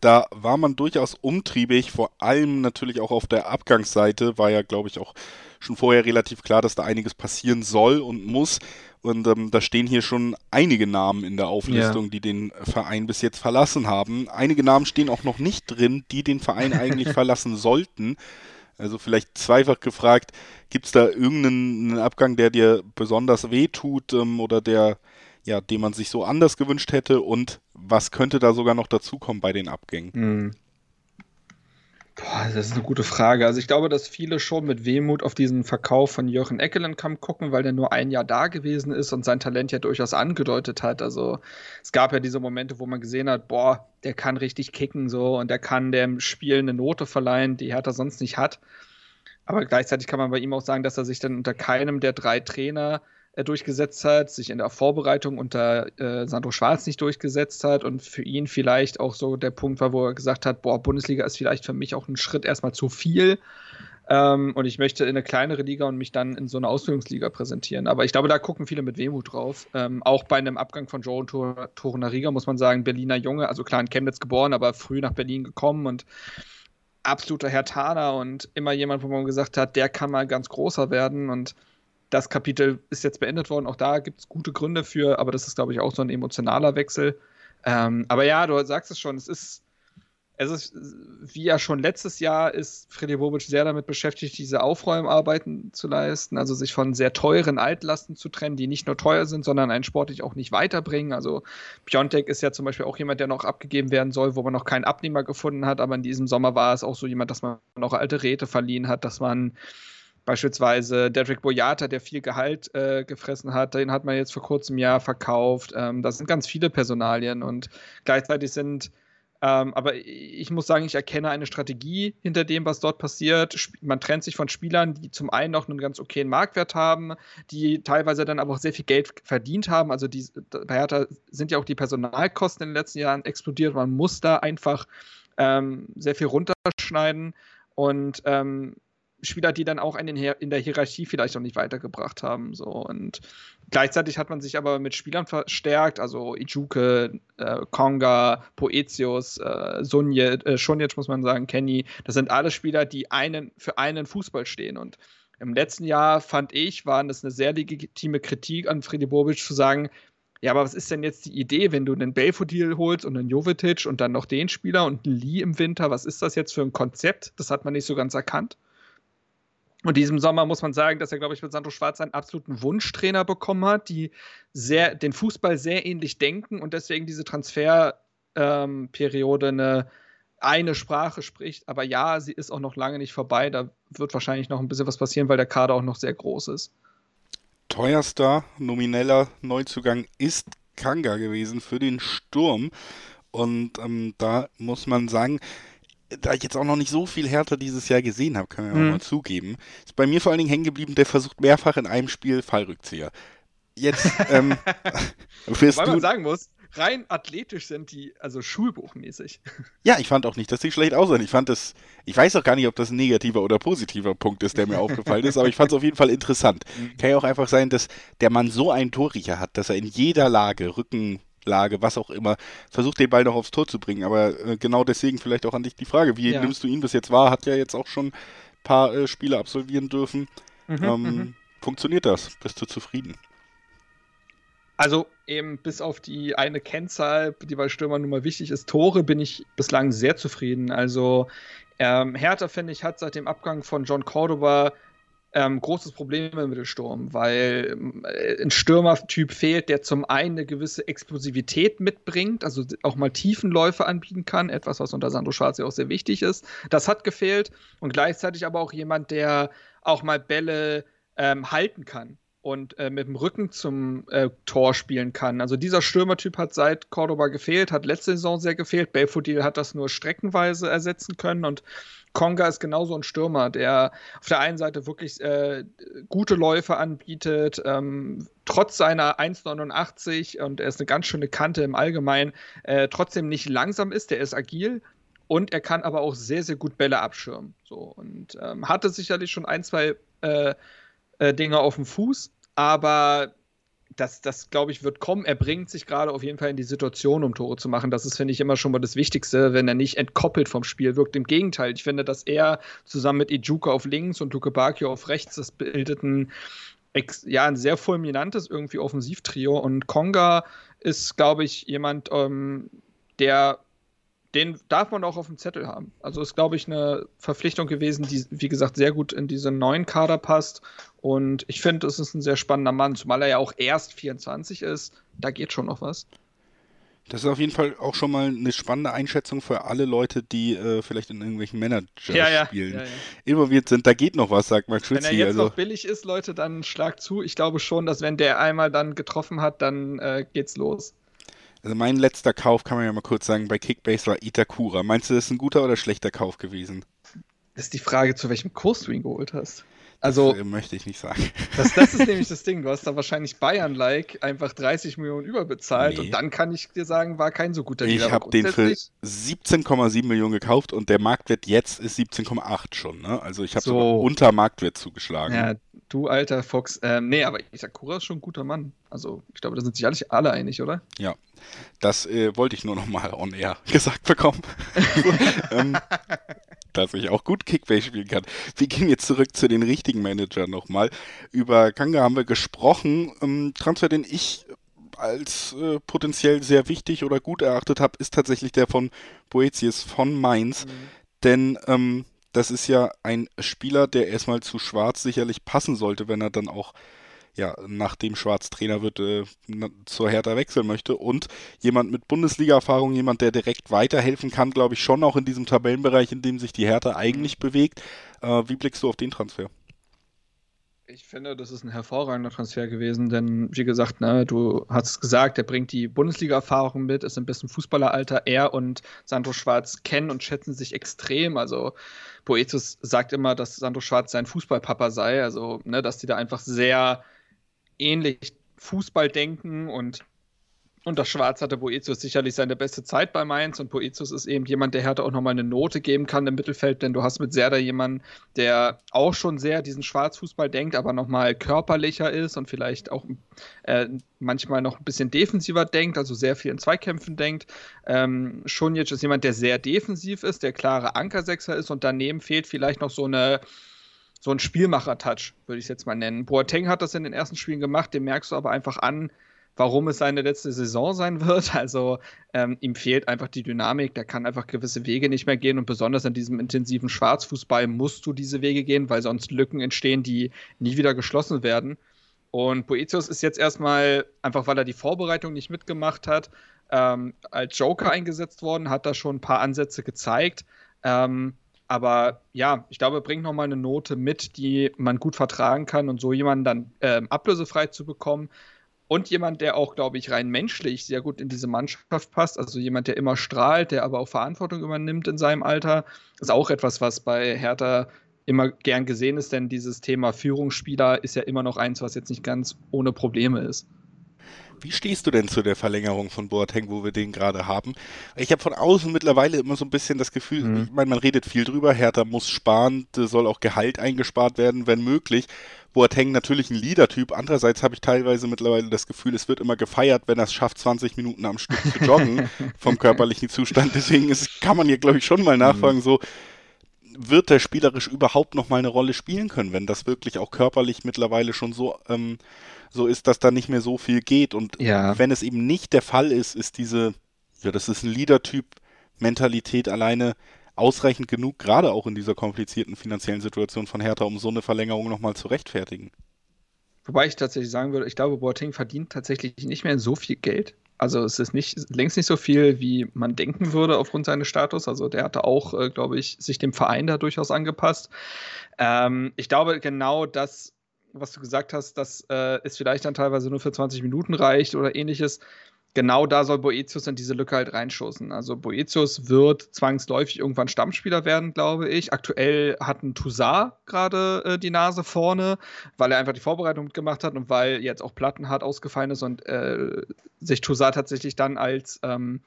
Da war man durchaus umtriebig, vor allem natürlich auch auf der Abgangsseite, war ja, glaube ich, auch schon vorher relativ klar, dass da einiges passieren soll und muss. Und ähm, da stehen hier schon einige Namen in der Auflistung, ja. die den Verein bis jetzt verlassen haben. Einige Namen stehen auch noch nicht drin, die den Verein eigentlich verlassen sollten. Also vielleicht zweifach gefragt, gibt es da irgendeinen Abgang, der dir besonders wehtut ähm, oder der ja, den man sich so anders gewünscht hätte und was könnte da sogar noch dazukommen bei den Abgängen? Hm. Boah, das ist eine gute Frage. Also ich glaube, dass viele schon mit Wehmut auf diesen Verkauf von Jochen Eckelenkamp gucken, weil der nur ein Jahr da gewesen ist und sein Talent ja durchaus angedeutet hat. Also es gab ja diese Momente, wo man gesehen hat, boah, der kann richtig kicken so und der kann dem Spiel eine Note verleihen, die Hertha sonst nicht hat. Aber gleichzeitig kann man bei ihm auch sagen, dass er sich dann unter keinem der drei Trainer durchgesetzt hat, sich in der Vorbereitung unter äh, Sandro Schwarz nicht durchgesetzt hat und für ihn vielleicht auch so der Punkt war, wo er gesagt hat, boah, Bundesliga ist vielleicht für mich auch ein Schritt erstmal zu viel. Ähm, und ich möchte in eine kleinere Liga und mich dann in so eine Ausbildungsliga präsentieren. Aber ich glaube, da gucken viele mit Wehmut drauf. Ähm, auch bei einem Abgang von Joe Tor Torunariga muss man sagen, Berliner Junge, also klar in Chemnitz geboren, aber früh nach Berlin gekommen und absoluter Herr Taner und immer jemand, wo man gesagt hat, der kann mal ganz großer werden und das Kapitel ist jetzt beendet worden. Auch da gibt es gute Gründe für, aber das ist, glaube ich, auch so ein emotionaler Wechsel. Ähm, aber ja, du sagst es schon, es ist, es ist, wie ja schon letztes Jahr, ist Freddy Bobic sehr damit beschäftigt, diese Aufräumarbeiten zu leisten, also sich von sehr teuren Altlasten zu trennen, die nicht nur teuer sind, sondern einen sportlich auch nicht weiterbringen. Also Piontek ist ja zum Beispiel auch jemand, der noch abgegeben werden soll, wo man noch keinen Abnehmer gefunden hat, aber in diesem Sommer war es auch so jemand, dass man noch alte Räte verliehen hat, dass man Beispielsweise Derek Boyata, der viel Gehalt äh, gefressen hat, den hat man jetzt vor kurzem Jahr verkauft. Ähm, das sind ganz viele Personalien und gleichzeitig sind, ähm, aber ich muss sagen, ich erkenne eine Strategie hinter dem, was dort passiert. Man trennt sich von Spielern, die zum einen noch einen ganz okayen Marktwert haben, die teilweise dann aber auch sehr viel Geld verdient haben. Also die, bei Hertha sind ja auch die Personalkosten in den letzten Jahren explodiert. Man muss da einfach ähm, sehr viel runterschneiden und ähm, Spieler, die dann auch in, in, der Hierarchie vielleicht noch nicht weitergebracht haben. So. Und gleichzeitig hat man sich aber mit Spielern verstärkt, also Ijuke, äh, Konga, Poetius, äh, Sunje, äh, Schunjic muss man sagen, Kenny. Das sind alle Spieler, die einen, für einen Fußball stehen. Und im letzten Jahr fand ich, waren das eine sehr legitime Kritik an Freddy Bobic zu sagen, ja, aber was ist denn jetzt die Idee, wenn du einen Belfodil holst und einen Jovetic und dann noch den Spieler und einen Lee im Winter? Was ist das jetzt für ein Konzept? Das hat man nicht so ganz erkannt. Und diesem Sommer muss man sagen, dass er, glaube ich, mit Sandro Schwarz einen absoluten Wunschtrainer bekommen hat, die sehr, den Fußball sehr ähnlich denken und deswegen diese Transferperiode ähm, eine, eine Sprache spricht. Aber ja, sie ist auch noch lange nicht vorbei. Da wird wahrscheinlich noch ein bisschen was passieren, weil der Kader auch noch sehr groß ist. Teuerster nomineller Neuzugang ist Kanga gewesen für den Sturm. Und ähm, da muss man sagen, da ich jetzt auch noch nicht so viel härter dieses Jahr gesehen habe, kann man ja mhm. mal zugeben, ist bei mir vor allen Dingen hängen geblieben, der versucht mehrfach in einem Spiel Fallrückzieher. Jetzt, ähm, wirst Weil du, man sagen muss, rein athletisch sind die, also schulbuchmäßig. Ja, ich fand auch nicht, dass die schlecht aussehen. Ich fand das, ich weiß auch gar nicht, ob das ein negativer oder positiver Punkt ist, der mir aufgefallen ist, aber ich fand es auf jeden Fall interessant. Mhm. Kann ja auch einfach sein, dass der Mann so einen Torriecher hat, dass er in jeder Lage, Rücken, Lage, was auch immer, versucht den Ball noch aufs Tor zu bringen. Aber äh, genau deswegen vielleicht auch an dich die Frage, wie ja. nimmst du ihn bis jetzt wahr? Hat ja jetzt auch schon ein paar äh, Spiele absolvieren dürfen. Mhm, ähm, mhm. Funktioniert das? Bist du zufrieden? Also eben bis auf die eine Kennzahl, die bei Stürmern nun mal wichtig ist, Tore, bin ich bislang sehr zufrieden. Also ähm, Hertha, finde ich, hat seit dem Abgang von John Cordoba ähm, großes Problem im Mittelsturm, weil äh, ein Stürmertyp fehlt, der zum einen eine gewisse Explosivität mitbringt, also auch mal Tiefenläufe anbieten kann, etwas, was unter Sandro Schwarz ja auch sehr wichtig ist. Das hat gefehlt und gleichzeitig aber auch jemand, der auch mal Bälle ähm, halten kann und äh, mit dem Rücken zum äh, Tor spielen kann. Also dieser Stürmertyp hat seit Cordoba gefehlt, hat letzte Saison sehr gefehlt. Belfodil hat das nur streckenweise ersetzen können und Konga ist genauso ein Stürmer, der auf der einen Seite wirklich äh, gute Läufe anbietet, ähm, trotz seiner 1,89 und er ist eine ganz schöne Kante im Allgemeinen, äh, trotzdem nicht langsam ist, der ist agil und er kann aber auch sehr, sehr gut Bälle abschirmen. So, und ähm, hatte sicherlich schon ein, zwei äh, äh, Dinge auf dem Fuß, aber das, das glaube ich, wird kommen. Er bringt sich gerade auf jeden Fall in die Situation, um Tore zu machen. Das ist, finde ich, immer schon mal das Wichtigste, wenn er nicht entkoppelt vom Spiel wirkt. Im Gegenteil, ich finde, dass er zusammen mit Ijuka auf links und Luke Bakio auf rechts das bildeten ja, ein sehr fulminantes irgendwie Offensivtrio. Und Konga ist, glaube ich, jemand, ähm, der den darf man auch auf dem Zettel haben. Also ist, glaube ich, eine Verpflichtung gewesen, die, wie gesagt, sehr gut in diesen neuen Kader passt. Und ich finde, es ist ein sehr spannender Mann, zumal er ja auch erst 24 ist. Da geht schon noch was. Das ist auf jeden Fall auch schon mal eine spannende Einschätzung für alle Leute, die äh, vielleicht in irgendwelchen Manager-Spielen ja, ja, ja, involviert sind. Da geht noch was, sagt Max Schützi. Wenn er jetzt also. noch billig ist, Leute, dann schlag zu. Ich glaube schon, dass wenn der einmal dann getroffen hat, dann äh, geht's los. Also mein letzter Kauf, kann man ja mal kurz sagen, bei Kickbase war Itakura. Meinst du, das ist ein guter oder schlechter Kauf gewesen? Das ist die Frage, zu welchem Kurs du ihn geholt hast. Also, das, äh, möchte ich nicht sagen. Das, das ist nämlich das Ding. Du hast da wahrscheinlich Bayern-like einfach 30 Millionen überbezahlt nee. und dann kann ich dir sagen, war kein so guter Deal. Ich habe den für 17,7 Millionen gekauft und der Marktwert jetzt ist 17,8 schon. Ne? Also ich habe so. unter Marktwert zugeschlagen. Ja, du alter Fox. Ähm, nee, aber Isakura ist schon ein guter Mann. Also ich glaube, da sind sich alle, alle einig, oder? Ja, das äh, wollte ich nur noch mal on air gesagt bekommen. ähm, dass ich auch gut Kickbase spielen kann. Wir gehen jetzt zurück zu den richtigen Managern nochmal. Über Kanga haben wir gesprochen. Ähm, Transfer, den ich als äh, potenziell sehr wichtig oder gut erachtet habe, ist tatsächlich der von Boetius von Mainz. Mhm. Denn ähm, das ist ja ein Spieler, der erstmal zu Schwarz sicherlich passen sollte, wenn er dann auch ja, nachdem Schwarz Trainer wird, äh, zur Hertha wechseln möchte. Und jemand mit Bundesliga-Erfahrung, jemand, der direkt weiterhelfen kann, glaube ich, schon auch in diesem Tabellenbereich, in dem sich die Hertha eigentlich mhm. bewegt. Äh, wie blickst du auf den Transfer? Ich finde, das ist ein hervorragender Transfer gewesen, denn wie gesagt, ne, du hast es gesagt, er bringt die Bundesliga-Erfahrung mit, ist ein bisschen Fußballeralter. Er und Sandro Schwarz kennen und schätzen sich extrem. Also Boetius sagt immer, dass Sandro Schwarz sein Fußballpapa sei, also ne, dass die da einfach sehr ähnlich Fußball denken und unter Schwarz hatte Boetius sicherlich seine beste Zeit bei Mainz und Boetius ist eben jemand, der Hertha auch nochmal eine Note geben kann im Mittelfeld, denn du hast mit Serda jemanden, der auch schon sehr diesen Schwarzfußball denkt, aber nochmal körperlicher ist und vielleicht auch äh, manchmal noch ein bisschen defensiver denkt, also sehr viel in Zweikämpfen denkt. Ähm, Schunic ist jemand, der sehr defensiv ist, der klare Ankersechser ist und daneben fehlt vielleicht noch so eine so ein Spielmacher-Touch, würde ich es jetzt mal nennen. Boateng hat das in den ersten Spielen gemacht, dem merkst du aber einfach an, warum es seine letzte Saison sein wird. Also ähm, ihm fehlt einfach die Dynamik, der kann einfach gewisse Wege nicht mehr gehen und besonders in diesem intensiven Schwarzfußball musst du diese Wege gehen, weil sonst Lücken entstehen, die nie wieder geschlossen werden. Und Boetius ist jetzt erstmal, einfach weil er die Vorbereitung nicht mitgemacht hat, ähm, als Joker eingesetzt worden, hat da schon ein paar Ansätze gezeigt. Ähm, aber ja, ich glaube, er bringt nochmal eine Note mit, die man gut vertragen kann und so jemanden dann ähm, ablösefrei zu bekommen. Und jemand, der auch, glaube ich, rein menschlich sehr gut in diese Mannschaft passt. Also jemand, der immer strahlt, der aber auch Verantwortung übernimmt in seinem Alter. Ist auch etwas, was bei Hertha immer gern gesehen ist, denn dieses Thema Führungsspieler ist ja immer noch eins, was jetzt nicht ganz ohne Probleme ist. Wie stehst du denn zu der Verlängerung von Boateng, wo wir den gerade haben? Ich habe von außen mittlerweile immer so ein bisschen das Gefühl, mhm. ich meine, man redet viel drüber, Hertha muss sparen, soll auch Gehalt eingespart werden, wenn möglich. Boateng natürlich ein Leader-Typ. Andererseits habe ich teilweise mittlerweile das Gefühl, es wird immer gefeiert, wenn er es schafft, 20 Minuten am Stück zu joggen vom körperlichen Zustand. Deswegen ist, kann man hier, glaube ich, schon mal nachfragen, mhm. so, wird der spielerisch überhaupt noch mal eine Rolle spielen können, wenn das wirklich auch körperlich mittlerweile schon so ähm, so ist, dass da nicht mehr so viel geht. Und ja. wenn es eben nicht der Fall ist, ist diese, ja, das ist ein Leader-Typ Mentalität alleine ausreichend genug, gerade auch in dieser komplizierten finanziellen Situation von Hertha, um so eine Verlängerung nochmal zu rechtfertigen. Wobei ich tatsächlich sagen würde, ich glaube, Boateng verdient tatsächlich nicht mehr so viel Geld. Also es ist nicht längst nicht so viel, wie man denken würde aufgrund seines Status. Also der hatte auch, äh, glaube ich, sich dem Verein da durchaus angepasst. Ähm, ich glaube, genau das was du gesagt hast, dass äh, es vielleicht dann teilweise nur für 20 Minuten reicht oder ähnliches. Genau da soll Boetius in diese Lücke halt reinschossen. Also Boetius wird zwangsläufig irgendwann Stammspieler werden, glaube ich. Aktuell hat ein Toussaint gerade äh, die Nase vorne, weil er einfach die Vorbereitung mitgemacht hat und weil jetzt auch Plattenhardt ausgefallen ist und äh, sich Toussaint tatsächlich dann als ähm,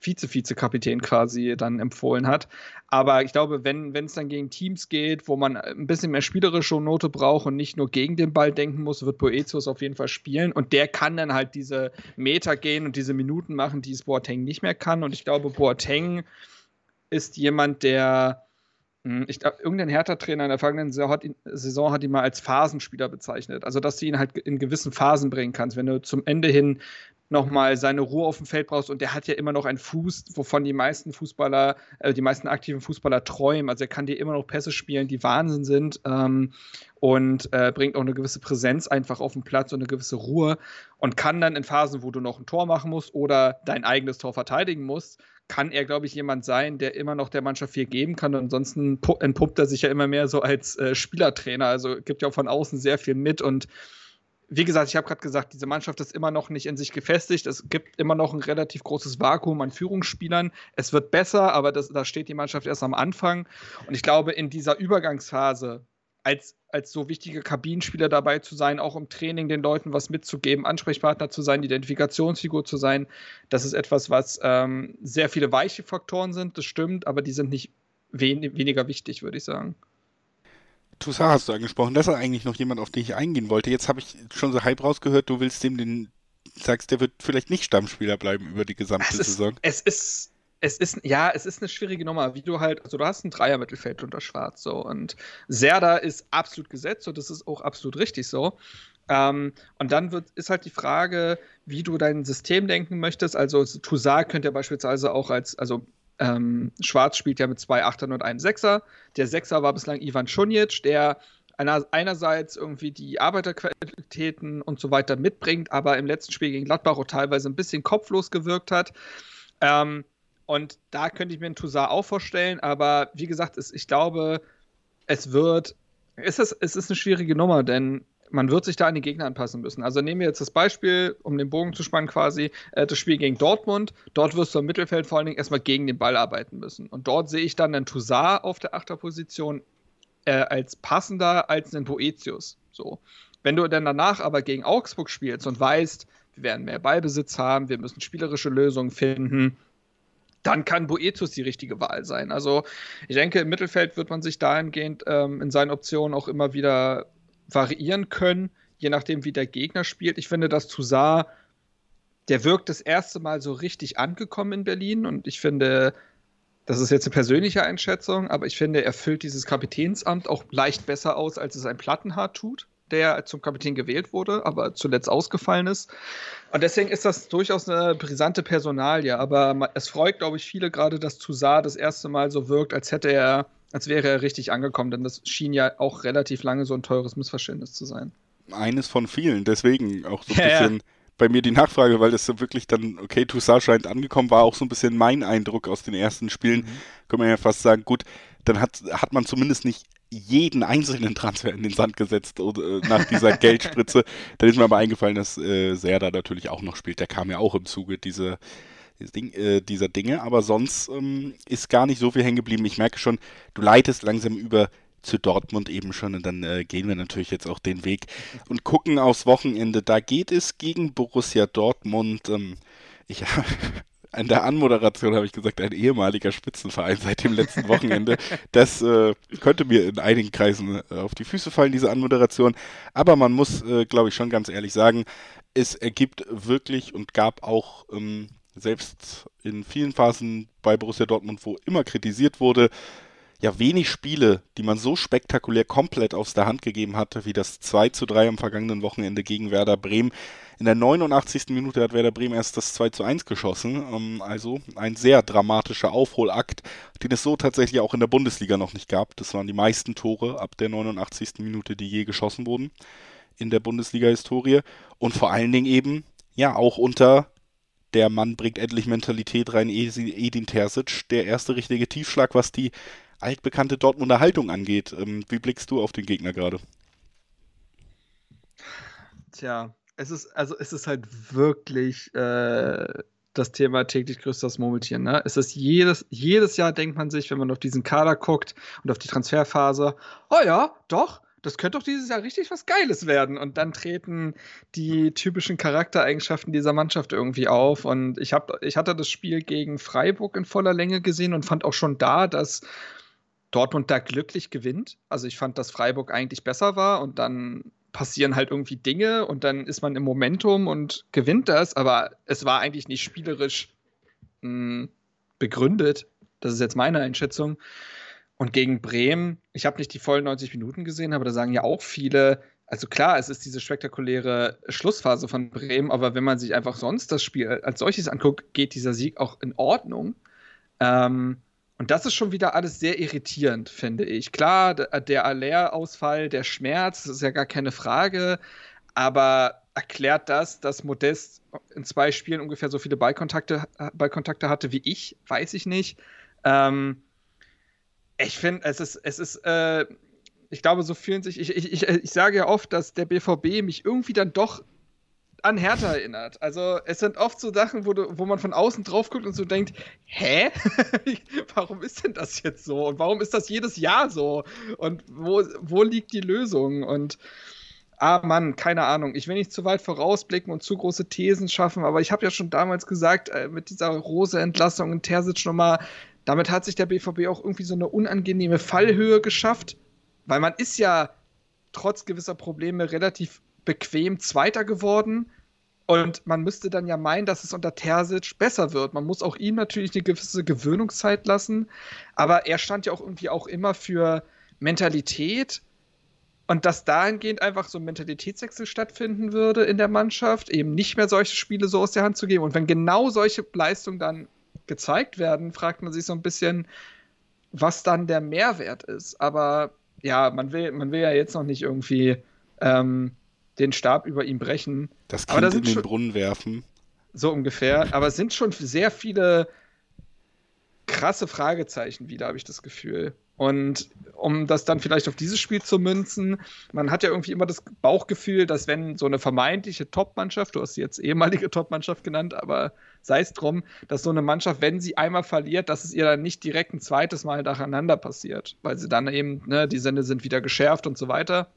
Vize-Vize-Kapitän quasi dann empfohlen hat. Aber ich glaube, wenn es dann gegen Teams geht, wo man ein bisschen mehr spielerische Note braucht und nicht nur gegen den Ball denken muss, wird Boetius auf jeden Fall spielen. Und der kann dann halt diese Meter gehen und diese Minuten machen, die es Boateng nicht mehr kann. Und ich glaube, Boateng ist jemand, der hm, ich glaube, irgendein Hertha-Trainer in der vergangenen Saison hat, ihn, Saison hat ihn mal als Phasenspieler bezeichnet. Also, dass du ihn halt in gewissen Phasen bringen kannst. Wenn du zum Ende hin nochmal seine Ruhe auf dem Feld brauchst und der hat ja immer noch einen Fuß, wovon die meisten Fußballer, äh, die meisten aktiven Fußballer träumen. Also er kann dir immer noch Pässe spielen, die Wahnsinn sind ähm, und äh, bringt auch eine gewisse Präsenz einfach auf den Platz und eine gewisse Ruhe und kann dann in Phasen, wo du noch ein Tor machen musst oder dein eigenes Tor verteidigen musst, kann er, glaube ich, jemand sein, der immer noch der Mannschaft viel geben kann. Und ansonsten entpuppt er sich ja immer mehr so als äh, Spielertrainer. Also gibt ja auch von außen sehr viel mit. Und wie gesagt, ich habe gerade gesagt, diese Mannschaft ist immer noch nicht in sich gefestigt. Es gibt immer noch ein relativ großes Vakuum an Führungsspielern. Es wird besser, aber das, da steht die Mannschaft erst am Anfang. Und ich glaube, in dieser Übergangsphase als, als so wichtige Kabinenspieler dabei zu sein, auch im Training den Leuten was mitzugeben, Ansprechpartner zu sein, Identifikationsfigur zu sein. Das ist etwas, was ähm, sehr viele weiche Faktoren sind, das stimmt, aber die sind nicht wen weniger wichtig, würde ich sagen. Toussaint hast du angesprochen, das ist eigentlich noch jemand, auf den ich eingehen wollte. Jetzt habe ich schon so halb rausgehört, du willst dem den, sagst, der wird vielleicht nicht Stammspieler bleiben über die gesamte es ist, Saison. Es ist es ist, ja, es ist eine schwierige Nummer, wie du halt, also du hast ein Dreier-Mittelfeld unter Schwarz so und Serda ist absolut gesetzt und das ist auch absolut richtig so. Ähm, und dann wird, ist halt die Frage, wie du dein System denken möchtest. Also Toussaint könnte ja beispielsweise auch als, also ähm, Schwarz spielt ja mit zwei Achtern und einem Sechser. Der Sechser war bislang Ivan Schunic, der einer, einerseits irgendwie die Arbeiterqualitäten und so weiter mitbringt, aber im letzten Spiel gegen Gladbach auch teilweise ein bisschen kopflos gewirkt hat. Ähm, und da könnte ich mir einen Toussaint auch vorstellen, aber wie gesagt, es, ich glaube, es wird, es ist, es ist eine schwierige Nummer, denn man wird sich da an die Gegner anpassen müssen. Also nehmen wir jetzt das Beispiel, um den Bogen zu spannen quasi, äh, das Spiel gegen Dortmund. Dort wirst du im Mittelfeld vor allen Dingen erstmal gegen den Ball arbeiten müssen. Und dort sehe ich dann einen Toussaint auf der Achterposition äh, als passender als einen Boetius. So. Wenn du dann danach aber gegen Augsburg spielst und weißt, wir werden mehr Ballbesitz haben, wir müssen spielerische Lösungen finden, dann kann Boetius die richtige Wahl sein. Also ich denke, im Mittelfeld wird man sich dahingehend ähm, in seinen Optionen auch immer wieder variieren können, je nachdem, wie der Gegner spielt. Ich finde, dass Toussaint, der wirkt das erste Mal so richtig angekommen in Berlin und ich finde, das ist jetzt eine persönliche Einschätzung, aber ich finde, er füllt dieses Kapitänsamt auch leicht besser aus, als es ein Plattenhardt tut der zum Kapitän gewählt wurde, aber zuletzt ausgefallen ist. Und deswegen ist das durchaus eine brisante Personalie. Aber es freut, glaube ich, viele gerade, dass Toussaint das erste Mal so wirkt, als hätte er, als wäre er richtig angekommen. Denn das schien ja auch relativ lange so ein teures Missverständnis zu sein. Eines von vielen, deswegen auch so ein ja, bisschen. Ja bei mir die Nachfrage, weil das so wirklich dann, okay, Toussaint scheint angekommen, war auch so ein bisschen mein Eindruck aus den ersten Spielen. Mhm. Kann man ja fast sagen, gut, dann hat, hat man zumindest nicht jeden einzelnen Transfer in den Sand gesetzt oder, äh, nach dieser Geldspritze. Dann ist mir aber eingefallen, dass äh, Serda natürlich auch noch spielt. Der kam ja auch im Zuge dieser, Ding, äh, dieser Dinge. Aber sonst ähm, ist gar nicht so viel hängen geblieben. Ich merke schon, du leitest langsam über zu Dortmund eben schon und dann äh, gehen wir natürlich jetzt auch den Weg und gucken aufs Wochenende. Da geht es gegen Borussia Dortmund. Ähm, ich an der Anmoderation habe ich gesagt, ein ehemaliger Spitzenverein seit dem letzten Wochenende. Das äh, könnte mir in einigen Kreisen äh, auf die Füße fallen, diese Anmoderation. Aber man muss, äh, glaube ich, schon ganz ehrlich sagen, es ergibt wirklich und gab auch ähm, selbst in vielen Phasen bei Borussia Dortmund, wo immer kritisiert wurde, ja wenig Spiele, die man so spektakulär komplett aus der Hand gegeben hatte, wie das 2 zu 3 am vergangenen Wochenende gegen Werder Bremen. In der 89. Minute hat Werder Bremen erst das 2 zu 1 geschossen. Ähm, also ein sehr dramatischer Aufholakt, den es so tatsächlich auch in der Bundesliga noch nicht gab. Das waren die meisten Tore ab der 89. Minute, die je geschossen wurden in der Bundesliga-Historie. Und vor allen Dingen eben, ja, auch unter der Mann bringt endlich Mentalität rein, Edin Terzic, der erste richtige Tiefschlag, was die altbekannte Dortmunder Haltung angeht. Ähm, wie blickst du auf den Gegner gerade? Tja, es ist, also es ist halt wirklich äh, das Thema täglich größtes Murmeltier. Ne? Es ist jedes, jedes Jahr denkt man sich, wenn man auf diesen Kader guckt und auf die Transferphase, oh ja, doch, das könnte doch dieses Jahr richtig was Geiles werden. Und dann treten die typischen Charaktereigenschaften dieser Mannschaft irgendwie auf. Und ich, hab, ich hatte das Spiel gegen Freiburg in voller Länge gesehen und fand auch schon da, dass Dortmund da glücklich gewinnt. Also ich fand, dass Freiburg eigentlich besser war und dann passieren halt irgendwie Dinge und dann ist man im Momentum und gewinnt das. Aber es war eigentlich nicht spielerisch mh, hm, begründet. Das ist jetzt meine Einschätzung. Und gegen Bremen, ich habe nicht die vollen 90 Minuten gesehen, aber da sagen ja auch viele, also klar, es ist diese spektakuläre Schlussphase von Bremen, aber wenn man sich einfach sonst das Spiel als solches anguckt, geht dieser Sieg auch in Ordnung. Ähm, und das ist schon wieder alles sehr irritierend, finde ich. Klar, der Aller-Ausfall, der Schmerz, das ist ja gar keine Frage, aber erklärt das, dass Modest in zwei Spielen ungefähr so viele Ballkontakte, Ballkontakte hatte wie ich? Weiß ich nicht. Ähm, ich finde, es ist, es ist, äh, ich glaube, so fühlen sich, ich, ich, ich, ich sage ja oft, dass der BVB mich irgendwie dann doch an Hertha erinnert. Also es sind oft so Sachen, wo, du, wo man von außen drauf guckt und so denkt, hä? warum ist denn das jetzt so? Und warum ist das jedes Jahr so? Und wo, wo liegt die Lösung? Und ah Mann, keine Ahnung. Ich will nicht zu weit vorausblicken und zu große Thesen schaffen, aber ich habe ja schon damals gesagt, äh, mit dieser Rose-Entlassung in Terzic nochmal, damit hat sich der BVB auch irgendwie so eine unangenehme Fallhöhe geschafft, weil man ist ja trotz gewisser Probleme relativ bequem Zweiter geworden. Und man müsste dann ja meinen, dass es unter Terzic besser wird. Man muss auch ihm natürlich eine gewisse Gewöhnungszeit lassen. Aber er stand ja auch irgendwie auch immer für Mentalität. Und dass dahingehend einfach so ein Mentalitätswechsel stattfinden würde in der Mannschaft, eben nicht mehr solche Spiele so aus der Hand zu geben. Und wenn genau solche Leistungen dann gezeigt werden, fragt man sich so ein bisschen, was dann der Mehrwert ist. Aber ja, man will, man will ja jetzt noch nicht irgendwie ähm, den Stab über ihm brechen. Das Kind da in den schon, Brunnen werfen. So ungefähr. Aber es sind schon sehr viele krasse Fragezeichen wieder, habe ich das Gefühl. Und um das dann vielleicht auf dieses Spiel zu münzen, man hat ja irgendwie immer das Bauchgefühl, dass wenn so eine vermeintliche Top-Mannschaft, du hast sie jetzt ehemalige Top-Mannschaft genannt, aber sei es drum, dass so eine Mannschaft, wenn sie einmal verliert, dass es ihr dann nicht direkt ein zweites Mal nacheinander passiert, weil sie dann eben, ne, die Sinne sind wieder geschärft und so weiter.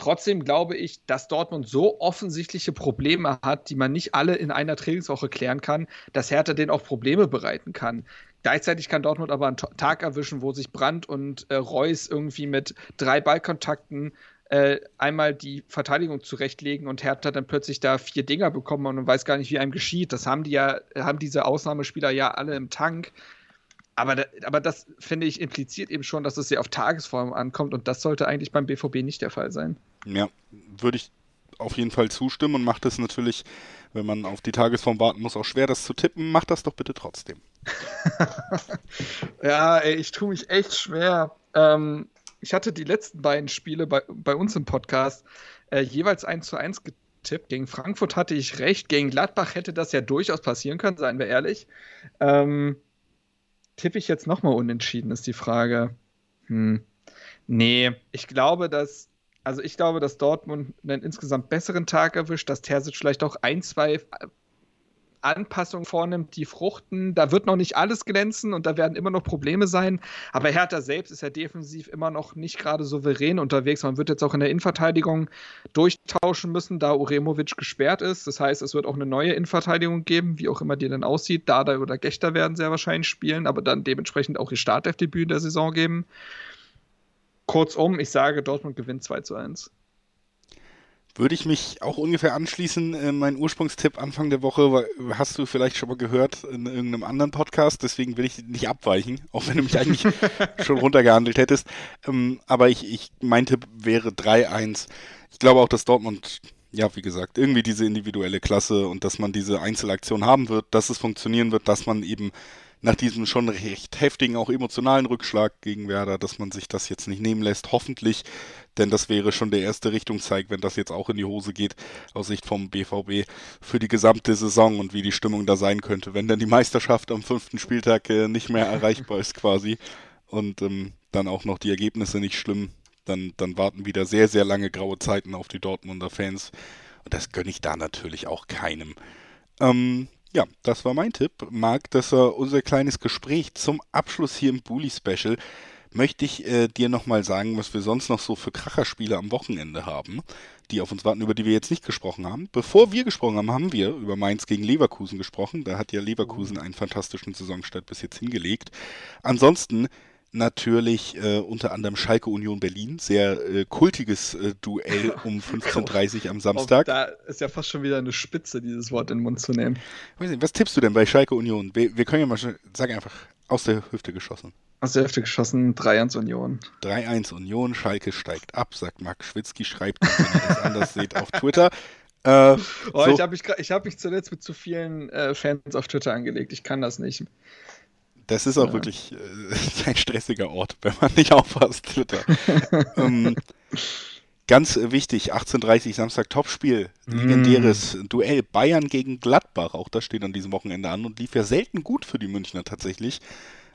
Trotzdem glaube ich, dass Dortmund so offensichtliche Probleme hat, die man nicht alle in einer Trainingswoche klären kann, dass Hertha denen auch Probleme bereiten kann. Gleichzeitig kann Dortmund aber einen Tag erwischen, wo sich Brandt und äh, Reus irgendwie mit drei Ballkontakten äh, einmal die Verteidigung zurechtlegen und Hertha dann plötzlich da vier Dinger bekommen und man weiß gar nicht, wie einem geschieht. Das haben die ja, haben diese Ausnahmespieler ja alle im Tank. Aber, da, aber das, finde ich, impliziert eben schon, dass es sehr auf Tagesform ankommt und das sollte eigentlich beim BVB nicht der Fall sein. Ja, würde ich auf jeden Fall zustimmen und macht es natürlich, wenn man auf die Tagesform warten muss, auch schwer, das zu tippen. Macht das doch bitte trotzdem. ja, ey, ich tue mich echt schwer. Ähm, ich hatte die letzten beiden Spiele bei, bei uns im Podcast äh, jeweils 1 zu 1 getippt. Gegen Frankfurt hatte ich recht. Gegen Gladbach hätte das ja durchaus passieren können, seien wir ehrlich. Ähm, tippe ich jetzt nochmal unentschieden, ist die Frage. Hm. Nee, ich glaube, dass also ich glaube, dass Dortmund einen insgesamt besseren Tag erwischt, dass Terzic vielleicht auch ein, zwei Anpassungen vornimmt, die fruchten. Da wird noch nicht alles glänzen und da werden immer noch Probleme sein. Aber Hertha selbst ist ja defensiv immer noch nicht gerade souverän unterwegs. Man wird jetzt auch in der Innenverteidigung durchtauschen müssen, da Uremovic gesperrt ist. Das heißt, es wird auch eine neue Innenverteidigung geben, wie auch immer die dann aussieht. Dada oder Gechter werden sehr wahrscheinlich spielen, aber dann dementsprechend auch ihr Startelfdebüt in der Saison geben. Kurzum, ich sage, Dortmund gewinnt 2 zu 1. Würde ich mich auch ungefähr anschließen. Äh, mein Ursprungstipp Anfang der Woche hast du vielleicht schon mal gehört in irgendeinem anderen Podcast, deswegen will ich nicht abweichen, auch wenn du mich eigentlich schon runtergehandelt hättest. Ähm, aber ich, ich, mein Tipp wäre 3-1. Ich glaube auch, dass Dortmund, ja, wie gesagt, irgendwie diese individuelle Klasse und dass man diese Einzelaktion haben wird, dass es funktionieren wird, dass man eben nach diesem schon recht heftigen, auch emotionalen Rückschlag gegen Werder, dass man sich das jetzt nicht nehmen lässt, hoffentlich, denn das wäre schon der erste Richtungszeig, wenn das jetzt auch in die Hose geht, aus Sicht vom BVB, für die gesamte Saison und wie die Stimmung da sein könnte, wenn dann die Meisterschaft am fünften Spieltag äh, nicht mehr erreichbar ist quasi. Und ähm, dann auch noch die Ergebnisse nicht schlimm, dann, dann warten wieder sehr, sehr lange graue Zeiten auf die Dortmunder Fans. Und das gönne ich da natürlich auch keinem. Ähm, ja, das war mein Tipp. Marc, das war unser kleines Gespräch zum Abschluss hier im Bully Special möchte ich äh, dir nochmal sagen, was wir sonst noch so für Kracherspiele am Wochenende haben, die auf uns warten, über die wir jetzt nicht gesprochen haben. Bevor wir gesprochen haben, haben wir über Mainz gegen Leverkusen gesprochen. Da hat ja Leverkusen einen fantastischen Saisonstart bis jetzt hingelegt. Ansonsten natürlich äh, unter anderem Schalke Union Berlin, sehr äh, kultiges äh, Duell um 15.30 Uhr am Samstag. Da ist ja fast schon wieder eine Spitze, dieses Wort in den Mund zu nehmen. Was tippst du denn bei Schalke Union? Wir, wir können ja mal, sag einfach, aus der Hüfte geschossen. Aus der Hüfte geschossen, 3-1 Union. 3-1 Union, Schalke steigt ab, sagt Marc Schwitzky, schreibt, wenn ihr das anders seht, auf Twitter. Äh, oh, so. Ich habe mich, hab mich zuletzt mit zu vielen äh, Fans auf Twitter angelegt. Ich kann das nicht. Das ist auch ja. wirklich äh, ein stressiger Ort, wenn man nicht aufpasst, Twitter. ähm, ganz wichtig, 18.30 Samstag Topspiel, legendäres mm. Duell Bayern gegen Gladbach. Auch das steht an diesem Wochenende an und lief ja selten gut für die Münchner tatsächlich.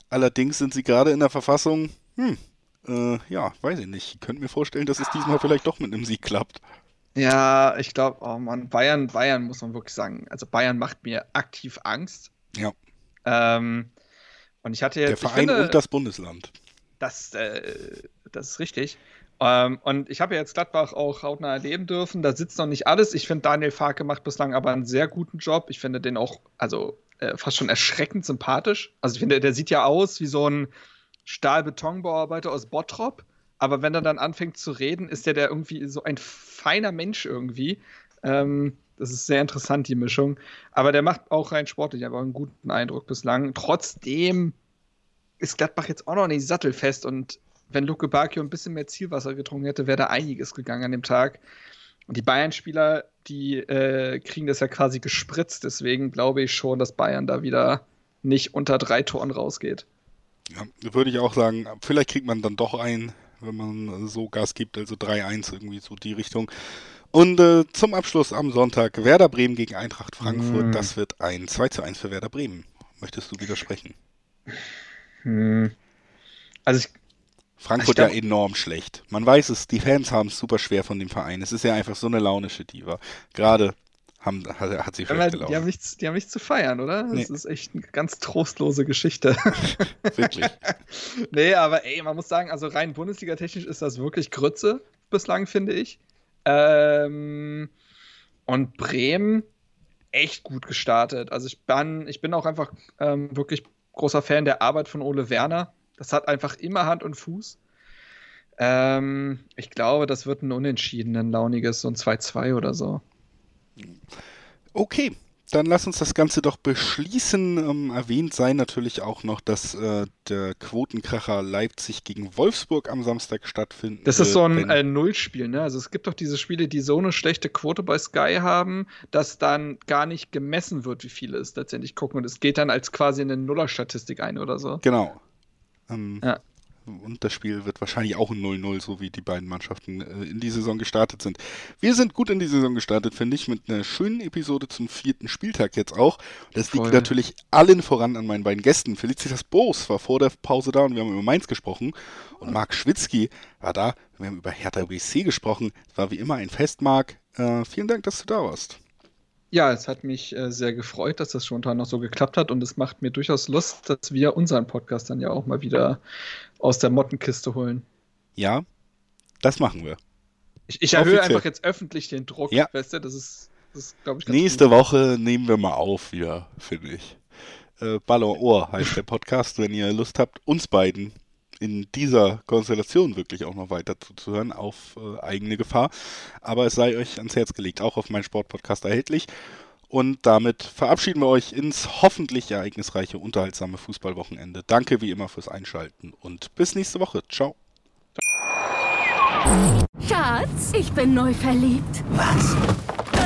Allerdings sind sie gerade in der Verfassung, hm, äh, ja, weiß ich nicht. Ich könnte mir vorstellen, dass es diesmal vielleicht doch mit einem Sieg klappt. Ja, ich glaube, oh Mann, Bayern, Bayern muss man wirklich sagen. Also Bayern macht mir aktiv Angst. Ja. Ähm, und ich hatte jetzt. Der Verein finde, und das Bundesland. Das, äh, das ist richtig. Ähm, und ich habe ja jetzt Gladbach auch hautnah erleben dürfen. Da sitzt noch nicht alles. Ich finde, Daniel Farke macht bislang aber einen sehr guten Job. Ich finde den auch, also äh, fast schon erschreckend sympathisch. Also ich finde, der sieht ja aus wie so ein Stahl-Betonbauarbeiter aus Bottrop. Aber wenn er dann anfängt zu reden, ist der der irgendwie so ein feiner Mensch irgendwie. Ähm, das ist sehr interessant, die Mischung. Aber der macht auch rein sportlich einfach einen guten Eindruck bislang. Trotzdem ist Gladbach jetzt auch noch nicht sattelfest und wenn Luke Bakio ein bisschen mehr Zielwasser getrunken hätte, wäre da einiges gegangen an dem Tag. Und die Bayern-Spieler, die äh, kriegen das ja quasi gespritzt. Deswegen glaube ich schon, dass Bayern da wieder nicht unter drei Toren rausgeht. Ja, würde ich auch sagen. Vielleicht kriegt man dann doch ein, wenn man so Gas gibt, also 3-1 irgendwie so die Richtung. Und äh, zum Abschluss am Sonntag Werder Bremen gegen Eintracht Frankfurt. Mm. Das wird ein 2 zu 1 für Werder Bremen. Möchtest du widersprechen? Hm. Also ich, Frankfurt also ja enorm schlecht. Man weiß es, die Fans haben es super schwer von dem Verein. Es ist ja einfach so eine launische Diva. Gerade haben, hat, hat sie schlechte Laune. Die haben, nichts, die haben nichts zu feiern, oder? Das nee. ist echt eine ganz trostlose Geschichte. wirklich. nee, aber ey, man muss sagen, also rein Bundesliga-technisch ist das wirklich Grütze bislang, finde ich. Ähm, und Bremen echt gut gestartet. Also ich bin, ich bin auch einfach ähm, wirklich großer Fan der Arbeit von Ole Werner. Das hat einfach immer Hand und Fuß. Ähm, ich glaube, das wird ein Unentschieden, ein launiges, so ein 2-2 oder so. Okay, dann lass uns das Ganze doch beschließen. Ähm, erwähnt sei natürlich auch noch, dass äh, der Quotenkracher Leipzig gegen Wolfsburg am Samstag stattfindet. Das ist so ein äh, Nullspiel, ne? Also es gibt doch diese Spiele, die so eine schlechte Quote bei Sky haben, dass dann gar nicht gemessen wird, wie viele es letztendlich gucken. Und es geht dann als quasi eine Nullerstatistik ein oder so. Genau. Ähm, ja. Und das Spiel wird wahrscheinlich auch ein 0-0, so wie die beiden Mannschaften äh, in die Saison gestartet sind. Wir sind gut in die Saison gestartet, finde ich, mit einer schönen Episode zum vierten Spieltag jetzt auch. Das Voll. liegt natürlich allen voran an meinen beiden Gästen. Felicitas Boos war vor der Pause da und wir haben über Mainz gesprochen. Und Marc Schwitzky war da. Wir haben über Hertha BC gesprochen. Es war wie immer ein Fest, Marc. Äh, vielen Dank, dass du da warst. Ja, es hat mich äh, sehr gefreut, dass das spontan noch so geklappt hat und es macht mir durchaus Lust, dass wir unseren Podcast dann ja auch mal wieder aus der Mottenkiste holen. Ja, das machen wir. Ich, ich erhöhe einfach jetzt öffentlich den Druck, ja. weißt du, das ist, ist glaube ich, Nächste gut. Woche nehmen wir mal auf wieder, finde ich. Äh, Ballon Ohr heißt der Podcast, wenn ihr Lust habt, uns beiden in dieser Konstellation wirklich auch noch weiter zuzuhören, auf äh, eigene Gefahr. Aber es sei euch ans Herz gelegt, auch auf meinem Sportpodcast erhältlich. Und damit verabschieden wir euch ins hoffentlich ereignisreiche, unterhaltsame Fußballwochenende. Danke wie immer fürs Einschalten und bis nächste Woche. Ciao. Schatz, ich bin neu verliebt. Was?